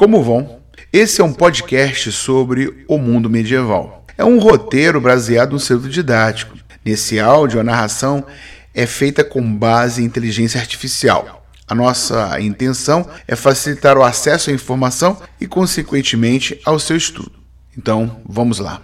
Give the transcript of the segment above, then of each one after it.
Como vão? Esse é um podcast sobre o mundo medieval. É um roteiro baseado no centro didático. Nesse áudio, a narração é feita com base em inteligência artificial. A nossa intenção é facilitar o acesso à informação e, consequentemente, ao seu estudo. Então, vamos lá.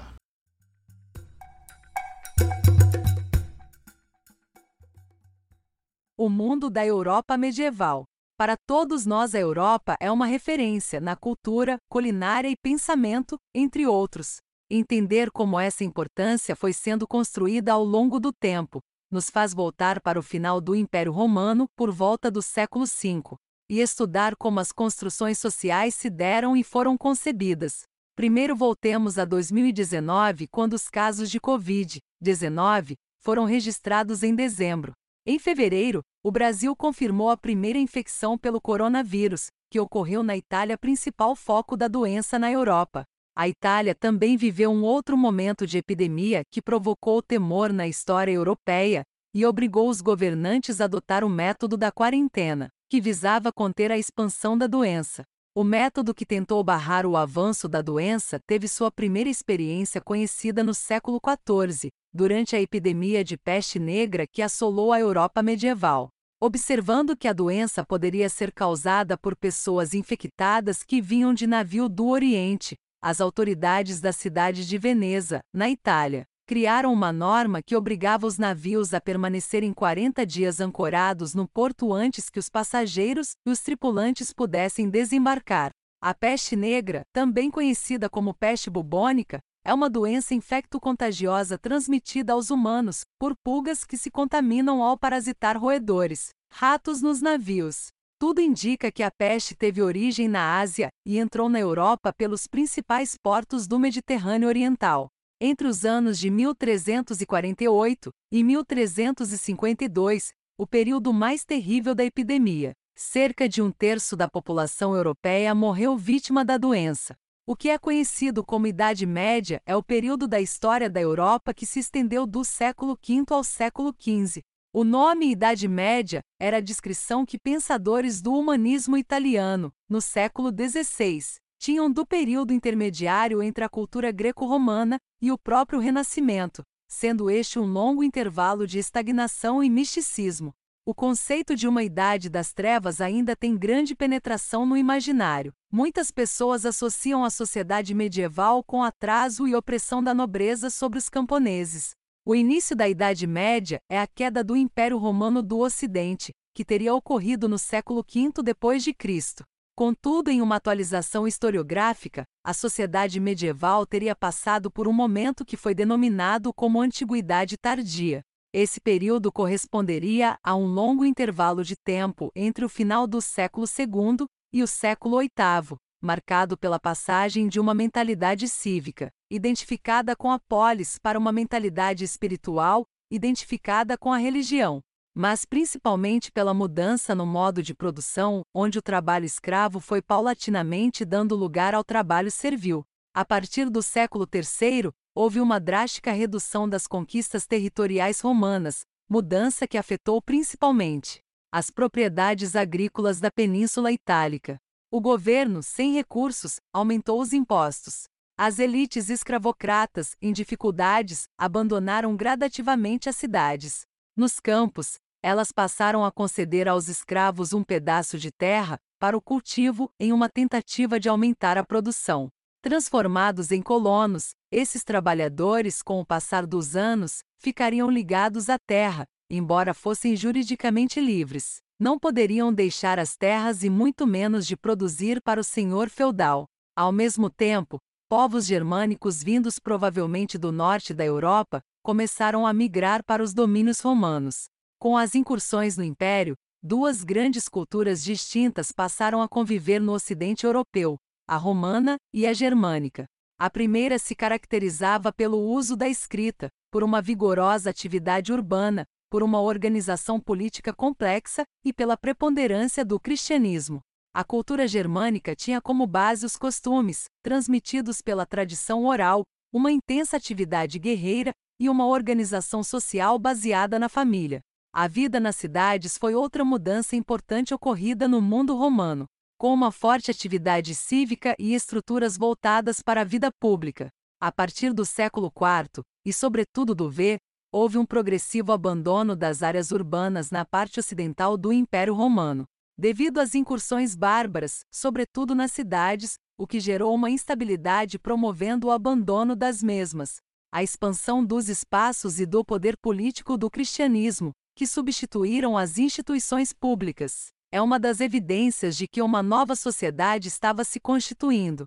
O mundo da Europa medieval. Para todos nós, a Europa é uma referência na cultura, culinária e pensamento, entre outros. Entender como essa importância foi sendo construída ao longo do tempo nos faz voltar para o final do Império Romano, por volta do século V, e estudar como as construções sociais se deram e foram concebidas. Primeiro voltemos a 2019, quando os casos de Covid-19 foram registrados em dezembro. Em fevereiro, o Brasil confirmou a primeira infecção pelo coronavírus, que ocorreu na Itália, principal foco da doença na Europa. A Itália também viveu um outro momento de epidemia que provocou temor na história europeia e obrigou os governantes a adotar o método da quarentena, que visava conter a expansão da doença. O método que tentou barrar o avanço da doença teve sua primeira experiência conhecida no século XIV, durante a epidemia de peste negra que assolou a Europa medieval. Observando que a doença poderia ser causada por pessoas infectadas que vinham de navio do Oriente, as autoridades da cidade de Veneza, na Itália, criaram uma norma que obrigava os navios a permanecerem 40 dias ancorados no porto antes que os passageiros e os tripulantes pudessem desembarcar. A peste negra, também conhecida como peste bubônica, é uma doença infecto-contagiosa transmitida aos humanos por pulgas que se contaminam ao parasitar roedores, ratos nos navios. Tudo indica que a peste teve origem na Ásia e entrou na Europa pelos principais portos do Mediterrâneo Oriental. Entre os anos de 1348 e 1352, o período mais terrível da epidemia, cerca de um terço da população europeia morreu vítima da doença. O que é conhecido como Idade Média é o período da história da Europa que se estendeu do século V ao século XV. O nome Idade Média era a descrição que pensadores do humanismo italiano, no século XVI, tinham do período intermediário entre a cultura greco-romana e o próprio Renascimento, sendo este um longo intervalo de estagnação e misticismo. O conceito de uma idade das trevas ainda tem grande penetração no imaginário. Muitas pessoas associam a sociedade medieval com atraso e opressão da nobreza sobre os camponeses. O início da Idade Média é a queda do Império Romano do Ocidente, que teria ocorrido no século V depois de Cristo. Contudo, em uma atualização historiográfica, a sociedade medieval teria passado por um momento que foi denominado como Antiguidade Tardia. Esse período corresponderia a um longo intervalo de tempo entre o final do século II e o século VIII, marcado pela passagem de uma mentalidade cívica, identificada com a polis, para uma mentalidade espiritual, identificada com a religião, mas principalmente pela mudança no modo de produção, onde o trabalho escravo foi paulatinamente dando lugar ao trabalho servil. A partir do século III, houve uma drástica redução das conquistas territoriais romanas, mudança que afetou principalmente as propriedades agrícolas da Península Itálica. O governo, sem recursos, aumentou os impostos. As elites escravocratas, em dificuldades, abandonaram gradativamente as cidades. Nos campos, elas passaram a conceder aos escravos um pedaço de terra para o cultivo em uma tentativa de aumentar a produção. Transformados em colonos, esses trabalhadores, com o passar dos anos, ficariam ligados à terra, embora fossem juridicamente livres. Não poderiam deixar as terras e muito menos de produzir para o senhor feudal. Ao mesmo tempo, povos germânicos vindos provavelmente do norte da Europa começaram a migrar para os domínios romanos. Com as incursões no império, duas grandes culturas distintas passaram a conviver no ocidente europeu, a romana e a germânica. A primeira se caracterizava pelo uso da escrita, por uma vigorosa atividade urbana, por uma organização política complexa e pela preponderância do cristianismo. A cultura germânica tinha como base os costumes, transmitidos pela tradição oral, uma intensa atividade guerreira e uma organização social baseada na família. A vida nas cidades foi outra mudança importante ocorrida no mundo romano. com uma forte atividade cívica e estruturas voltadas para a vida pública. A partir do século IV, e sobretudo do V, houve um progressivo abandono das áreas urbanas na parte ocidental do Império Romano, devido às incursões bárbaras, sobretudo nas cidades, o que gerou uma instabilidade promovendo o abandono das mesmas. A expansão dos espaços e do poder político do cristianismo, que substituíram as instituições públicas, é uma das evidências de que uma nova sociedade estava se constituindo.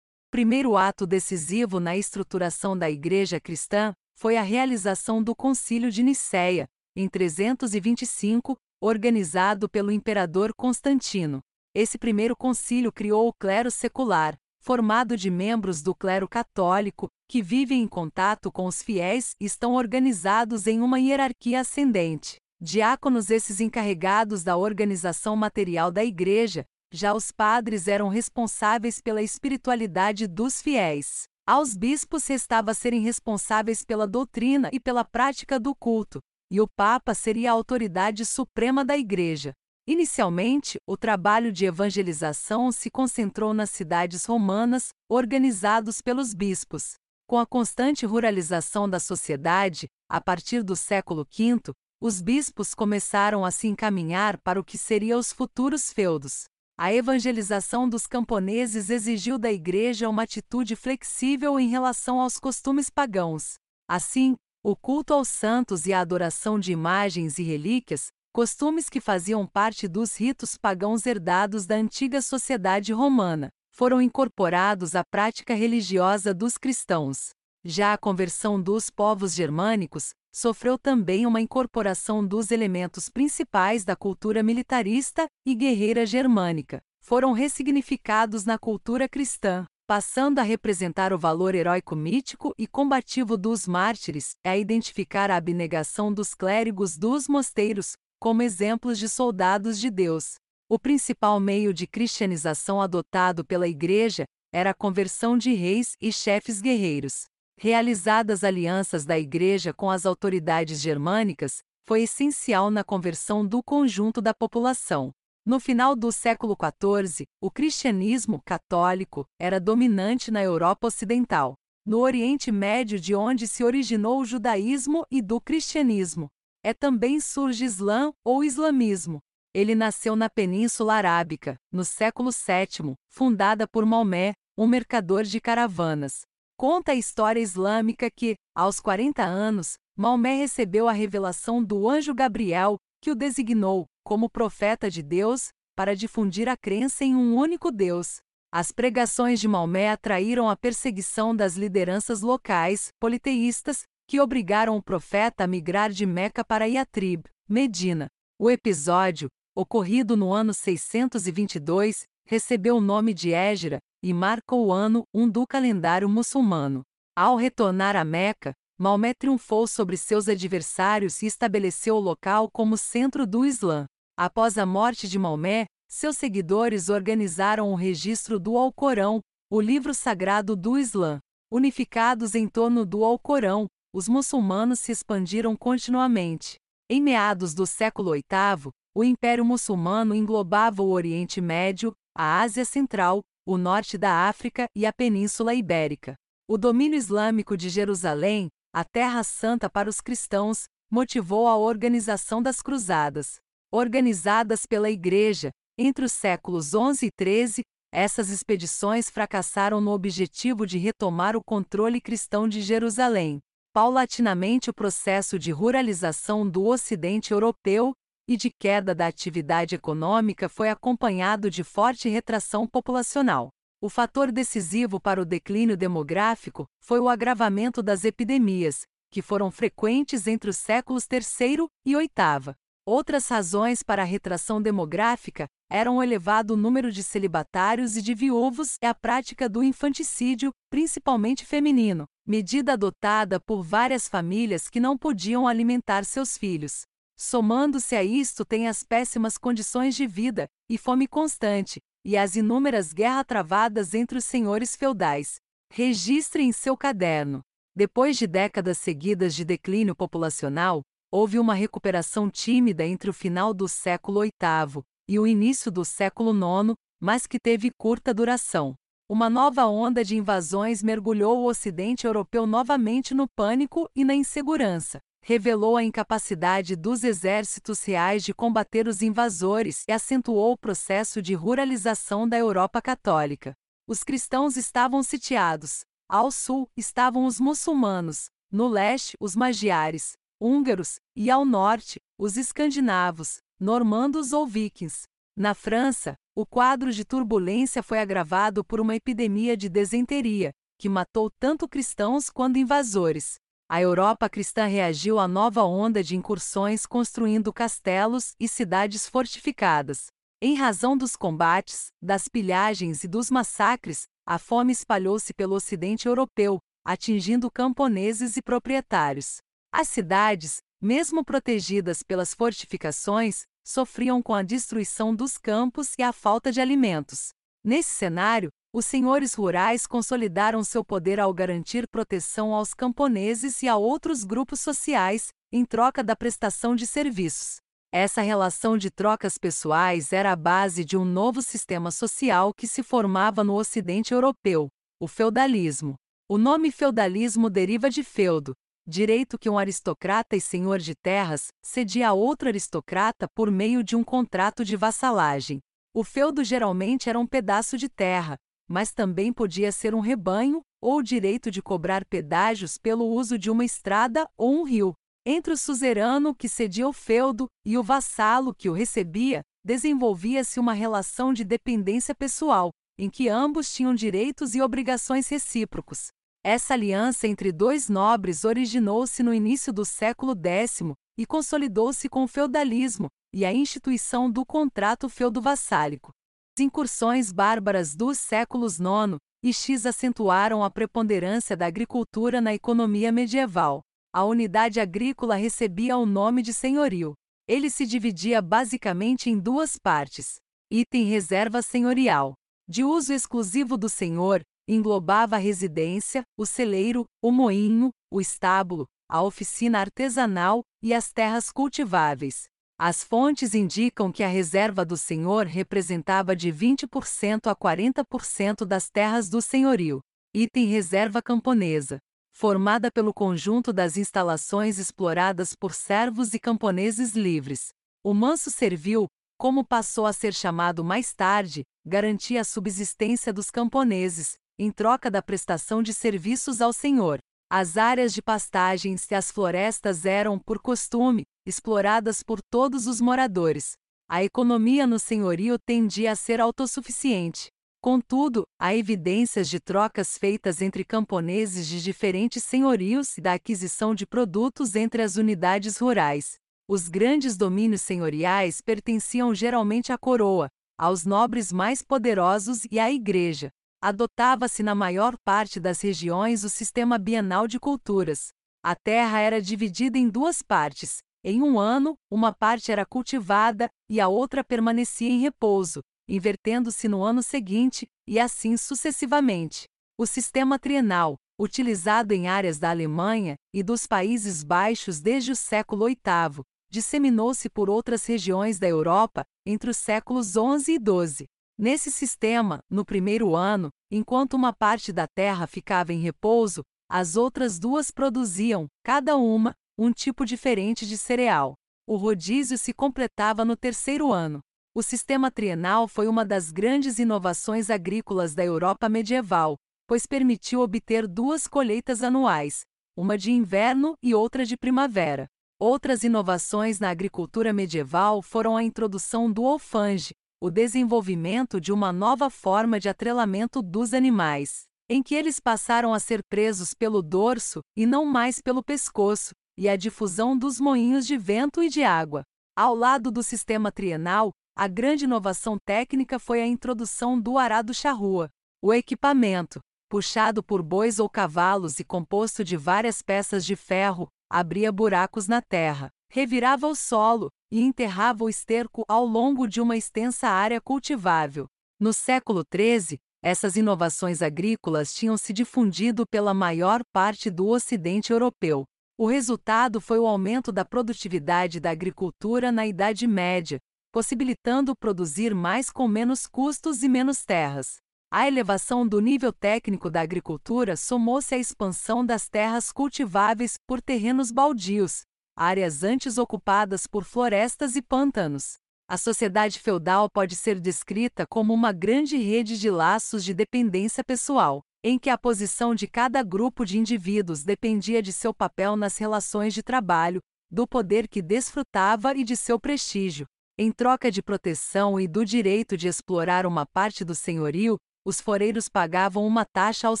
Primeiro ato decisivo na estruturação da Igreja cristã foi a realização do Concílio de Nicéia, em 325, organizado pelo imperador Constantino. Esse primeiro concílio criou o clero secular, formado de membros do clero católico, que vivem em contato com os fiéis e estão organizados em uma hierarquia ascendente. Diáconos esses encarregados da organização material da igreja, já os padres eram responsáveis pela espiritualidade dos fiéis. Aos bispos restava serem responsáveis pela doutrina e pela prática do culto, e o Papa seria a autoridade suprema da Igreja. Inicialmente, o trabalho de evangelização se concentrou nas cidades romanas, organizados pelos bispos. Com a constante ruralização da sociedade, a partir do século V, os bispos começaram a se encaminhar para o que seriam os futuros feudos. A evangelização dos camponeses exigiu da Igreja uma atitude flexível em relação aos costumes pagãos. Assim, o culto aos santos e a adoração de imagens e relíquias, costumes que faziam parte dos ritos pagãos herdados da antiga sociedade romana, foram incorporados à prática religiosa dos cristãos. Já a conversão dos povos germânicos sofreu também uma incorporação dos elementos principais da cultura militarista e guerreira germânica. Foram ressignificados na cultura cristã, passando a representar o valor heróico mítico e combativo dos mártires, a identificar a abnegação dos clérigos dos mosteiros como exemplos de soldados de Deus. O principal meio de cristianização adotado pela Igreja era a conversão de reis e chefes guerreiros realizadas alianças da Igreja com as autoridades germânicas, foi essencial na conversão do conjunto da população. No final do século XIV, o cristianismo católico era dominante na Europa Ocidental, no Oriente Médio, de onde se originou o judaísmo e do cristianismo. É também surge Islã ou islamismo. Ele nasceu na Península Arábica, no século VII, fundada por Maomé, um mercador de caravanas. Conta a história islâmica que, aos 40 anos, Maomé recebeu a revelação do anjo Gabriel, que o designou como profeta de Deus para difundir a crença em um único Deus. As pregações de Maomé atraíram a perseguição das lideranças locais, politeístas, que obrigaram o profeta a migrar de Meca para Yatrib, Medina. O episódio, ocorrido no ano 622, recebeu o nome de Égira, e marca o ano 1 do calendário muçulmano. Ao retornar a Meca, Maomé triunfou sobre seus adversários e estabeleceu o local como centro do Islã. Após a morte de Maomé, seus seguidores organizaram o registro do Alcorão, o livro sagrado do Islã. Unificados em torno do Alcorão, os muçulmanos se expandiram continuamente. Em meados do século VIII, o Império Muçulmano englobava o Oriente Médio, a Ásia Central, o norte da África e a Península Ibérica. O domínio islâmico de Jerusalém, a Terra Santa para os cristãos, motivou a organização das Cruzadas. Organizadas pela Igreja, entre os séculos 11 e 13, essas expedições fracassaram no objetivo de retomar o controle cristão de Jerusalém. Paulatinamente, o processo de ruralização do Ocidente Europeu e de queda da atividade econômica foi acompanhado de forte retração populacional. O fator decisivo para o declínio demográfico foi o agravamento das epidemias, que foram frequentes entre os séculos III e VIII. Outras razões para a retração demográfica eram o elevado número de celibatários e de viúvos e a prática do infanticídio, principalmente feminino, medida adotada por várias famílias que não podiam alimentar seus filhos. Somando-se a isto tem as péssimas condições de vida, e fome constante, e as inúmeras guerras travadas entre os senhores feudais. Registre em seu caderno. Depois de décadas seguidas de declínio populacional, houve uma recuperação tímida entre o final do século VIII e o início do século IX, mas que teve curta duração. Uma nova onda de invasões mergulhou o Ocidente europeu novamente no pânico e na insegurança. Revelou a incapacidade dos exércitos reais de combater os invasores e acentuou o processo de ruralização da Europa católica. Os cristãos estavam sitiados. Ao sul estavam os muçulmanos, no leste, os magiares, húngaros, e ao norte, os escandinavos, normandos ou vikings. Na França, o quadro de turbulência foi agravado por uma epidemia de desenteria, que matou tanto cristãos quanto invasores. A Europa cristã reagiu à nova onda de incursões construindo castelos e cidades fortificadas. Em razão dos combates, das pilhagens e dos massacres, a fome espalhou-se pelo ocidente europeu, atingindo camponeses e proprietários. As cidades, mesmo protegidas pelas fortificações, sofriam com a destruição dos campos e a falta de alimentos. Nesse cenário, os senhores rurais consolidaram seu poder ao garantir proteção aos camponeses e a outros grupos sociais, em troca da prestação de serviços. Essa relação de trocas pessoais era a base de um novo sistema social que se formava no Ocidente europeu, o feudalismo. O nome feudalismo deriva de feudo, direito que um aristocrata e senhor de terras cedia a outro aristocrata por meio de um contrato de vassalagem. O feudo geralmente era um pedaço de terra, mas também podia ser um rebanho ou o direito de cobrar pedágios pelo uso de uma estrada ou um rio. Entre o suzerano que cedia o feudo e o vassalo que o recebia, desenvolvia-se uma relação de dependência pessoal, em que ambos tinham direitos e obrigações recíprocos. Essa aliança entre dois nobres originou-se no início do século X e consolidou-se com o feudalismo e a instituição do contrato feudo-vassálico. As incursões bárbaras dos séculos IX e X acentuaram a preponderância da agricultura na economia medieval. A unidade agrícola recebia o nome de senhorio. Ele se dividia basicamente em duas partes: item reserva senhorial, de uso exclusivo do senhor, englobava a residência, o celeiro, o moinho, o estábulo, a oficina artesanal e as terras cultiváveis. As fontes indicam que a reserva do senhor representava de 20% a 40% das terras do senhorio. Item reserva camponesa, formada pelo conjunto das instalações exploradas por servos e camponeses livres. O manso servil, como passou a ser chamado mais tarde, garantia a subsistência dos camponeses, em troca da prestação de serviços ao Senhor. As áreas de pastagens e as florestas eram, por costume, exploradas por todos os moradores. A economia no senhorio tendia a ser autossuficiente. Contudo, há evidências de trocas feitas entre camponeses de diferentes senhorios e da aquisição de produtos entre as unidades rurais. Os grandes domínios senhoriais pertenciam geralmente à coroa, aos nobres mais poderosos e à igreja adotava-se na maior parte das regiões o sistema bienal de culturas. A terra era dividida em duas partes. Em um ano, uma parte era cultivada e a outra permanecia em repouso, invertendo-se no ano seguinte, e assim sucessivamente. O sistema trienal, utilizado em áreas da Alemanha e dos Países Baixos desde o século VIII, disseminou-se por outras regiões da Europa entre os séculos XI e XII. Nesse sistema, no primeiro ano, enquanto uma parte da terra ficava em repouso, as outras duas produziam, cada uma, um tipo diferente de cereal. O rodízio se completava no terceiro ano. O sistema trienal foi uma das grandes inovações agrícolas da Europa medieval, pois permitiu obter duas colheitas anuais, uma de inverno e outra de primavera. Outras inovações na agricultura medieval foram a introdução do alfange, o desenvolvimento de uma nova forma de atrelamento dos animais, em que eles passaram a ser presos pelo dorso e não mais pelo pescoço, e a difusão dos moinhos de vento e de água. Ao lado do sistema trienal, a grande inovação técnica foi a introdução do arado charrua. O equipamento, puxado por bois ou cavalos e composto de várias peças de ferro, abria buracos na terra, revirava o solo e enterrava o esterco ao longo de uma extensa área cultivável. No século XIII, essas inovações agrícolas tinham se difundido pela maior parte do Ocidente europeu. O resultado foi o aumento da produtividade da agricultura na Idade Média, possibilitando produzir mais com menos custos e menos terras. A elevação do nível técnico da agricultura somou-se à expansão das terras cultiváveis por terrenos baldios, áreas antes ocupadas por florestas e pântanos. A sociedade feudal pode ser descrita como uma grande rede de laços de dependência pessoal, em que a posição de cada grupo de indivíduos dependia de seu papel nas relações de trabalho, do poder que desfrutava e de seu prestígio. Em troca de proteção e do direito de explorar uma parte do senhorio, os foreiros pagavam uma taxa aos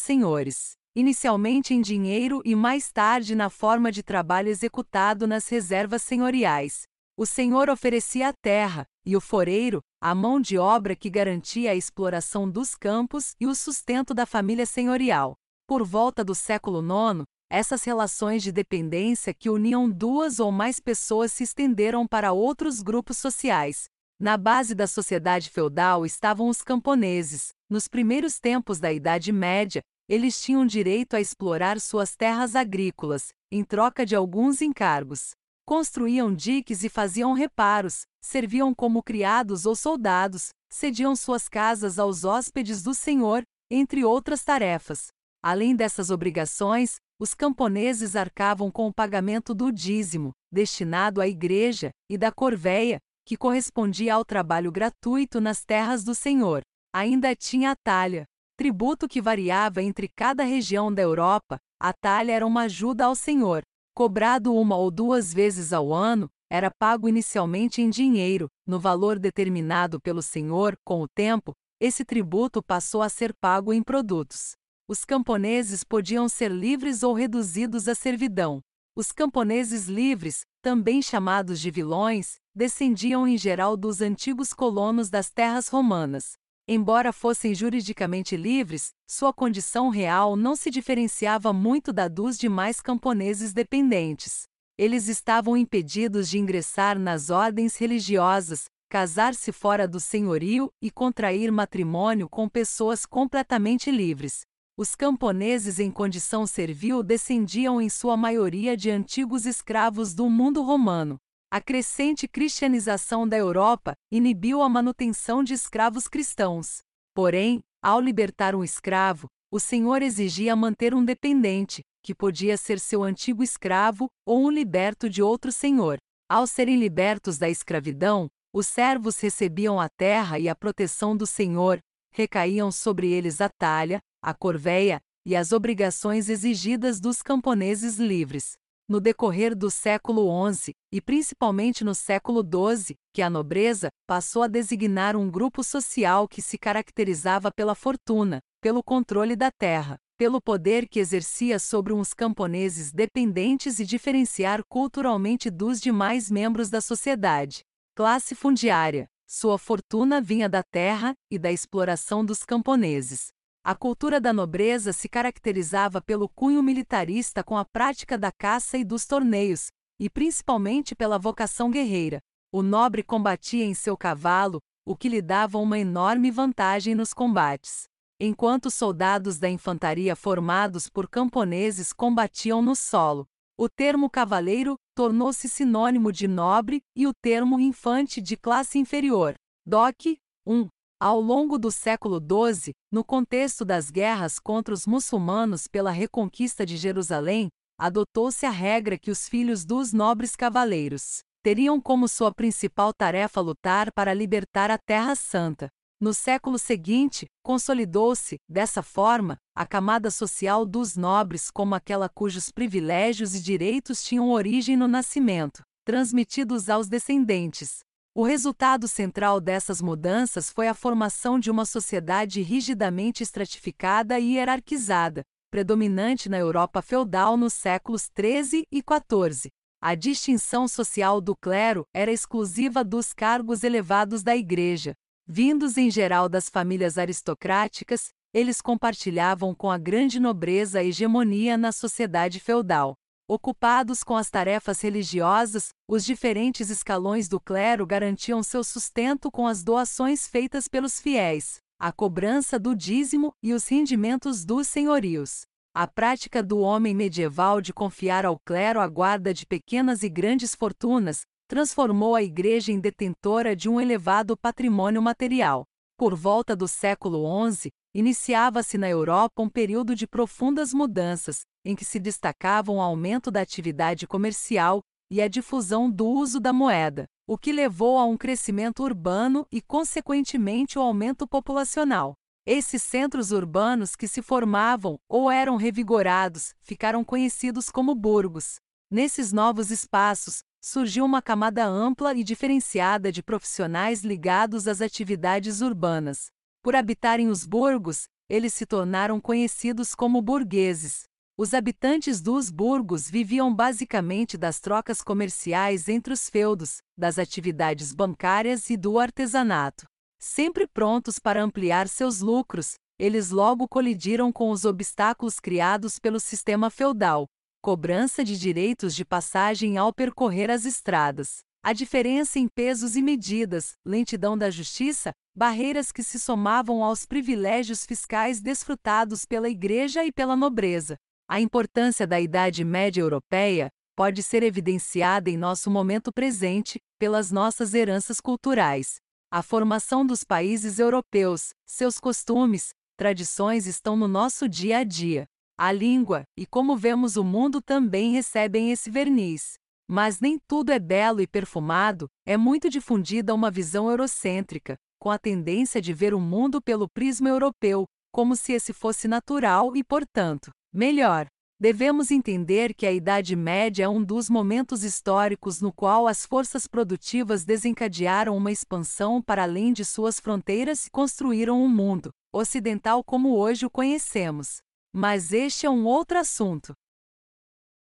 senhores, inicialmente em dinheiro e mais tarde na forma de trabalho executado nas reservas senhoriais. O senhor oferecia a terra, e o foreiro, a mão de obra que garantia a exploração dos campos e o sustento da família senhorial. Por volta do século IX, essas relações de dependência que uniam duas ou mais pessoas se estenderam para outros grupos sociais. Na base da sociedade feudal estavam os camponeses. Nos primeiros tempos da Idade Média, eles tinham direito a explorar suas terras agrícolas, em troca de alguns encargos construíam diques e faziam reparos, serviam como criados ou soldados, cediam suas casas aos hóspedes do Senhor, entre outras tarefas. Além dessas obrigações, os camponeses arcavam com o pagamento do dízimo, destinado à igreja, e da corveia, que correspondia ao trabalho gratuito nas terras do Senhor. Ainda tinha a talha, tributo que variava entre cada região da Europa. A talha era uma ajuda ao Senhor, cobrado uma ou duas vezes ao ano, era pago inicialmente em dinheiro, no valor determinado pelo senhor, com o tempo, esse tributo passou a ser pago em produtos. Os camponeses podiam ser livres ou reduzidos à servidão. Os camponeses livres, também chamados de vilões, descendiam em geral dos antigos colonos das terras romanas. Embora fossem juridicamente livres, sua condição real não se diferenciava muito da dos demais camponeses dependentes. Eles estavam impedidos de ingressar nas ordens religiosas, casar-se fora do senhorio e contrair matrimônio com pessoas completamente livres. Os camponeses em condição servil descendiam em sua maioria de antigos escravos do mundo romano. A crescente cristianização da Europa inibiu a manutenção de escravos cristãos. Porém, ao libertar um escravo, o senhor exigia manter um dependente, que podia ser seu antigo escravo ou um liberto de outro senhor. Ao serem libertos da escravidão, os servos recebiam a terra e a proteção do senhor, recaíam sobre eles a talha, a corveia e as obrigações exigidas dos camponeses livres no decorrer do século XI, e principalmente no século XII, que a nobreza passou a designar um grupo social que se caracterizava pela fortuna, pelo controle da terra, pelo poder que exercia sobre uns camponeses dependentes e diferenciar culturalmente dos demais membros da sociedade. Classe fundiária. Sua fortuna vinha da terra e da exploração dos camponeses. A cultura da nobreza se caracterizava pelo cunho militarista com a prática da caça e dos torneios, e principalmente pela vocação guerreira. O nobre combatia em seu cavalo, o que lhe dava uma enorme vantagem nos combates. Enquanto soldados da infantaria formados por camponeses combatiam no solo. O termo cavaleiro tornou-se sinônimo de nobre e o termo infante de classe inferior. Doc, um ao longo do século XII, no contexto das guerras contra os muçulmanos pela reconquista de Jerusalém, adotou-se a regra que os filhos dos nobres cavaleiros teriam como sua principal tarefa lutar para libertar a Terra Santa. No século seguinte, consolidou-se, dessa forma, a camada social dos nobres como aquela cujos privilégios e direitos tinham origem no nascimento, transmitidos aos descendentes. O resultado central dessas mudanças foi a formação de uma sociedade rigidamente estratificada e hierarquizada, predominante na Europa feudal nos séculos XIII e XIV. A distinção social do clero era exclusiva dos cargos elevados da Igreja. Vindos em geral das famílias aristocráticas, eles compartilhavam com a grande nobreza a hegemonia na sociedade feudal. Ocupados com as tarefas religiosas, os diferentes escalões do clero garantiam seu sustento com as doações feitas pelos fiéis, a cobrança do dízimo e os rendimentos dos senhorios. A prática do homem medieval de confiar ao clero a guarda de pequenas e grandes fortunas transformou a Igreja em detentora de um elevado patrimônio material. Por volta do século XI, iniciava-se na Europa um período de profundas mudanças, em que se destacavam o aumento da atividade comercial e a difusão do uso da moeda, o que levou a um crescimento urbano e, consequentemente, o aumento populacional. Esses centros urbanos que se formavam ou eram revigorados ficaram conhecidos como burgos. Nesses novos espaços, surgiu uma camada ampla e diferenciada de profissionais ligados às atividades urbanas. Por habitarem os burgos, eles se tornaram conhecidos como burgueses. Os habitantes dos burgos viviam basicamente das trocas comerciais entre os feudos, das atividades bancárias e do artesanato. Sempre prontos para ampliar seus lucros, eles logo colidiram com os obstáculos criados pelo sistema feudal, cobrança de direitos de passagem ao percorrer as estradas, a diferença em pesos e medidas, lentidão da justiça, barreiras que se somavam aos privilégios fiscais desfrutados pela Igreja e pela nobreza. A importância da Idade Média Europeia pode ser evidenciada em nosso momento presente pelas nossas heranças culturais. A formação dos países europeus, seus costumes, tradições estão no nosso dia a dia. A língua e como vemos o mundo também recebem esse verniz. Mas nem tudo é belo e perfumado, é muito difundida uma visão eurocêntrica, com a tendência de ver o mundo pelo prisma europeu, como se esse fosse natural e, portanto, melhor. Devemos entender que a Idade Média é um dos momentos históricos no qual as forças produtivas desencadearam uma expansão para além de suas fronteiras e construíram um mundo ocidental como hoje o conhecemos. Mas este é um outro assunto.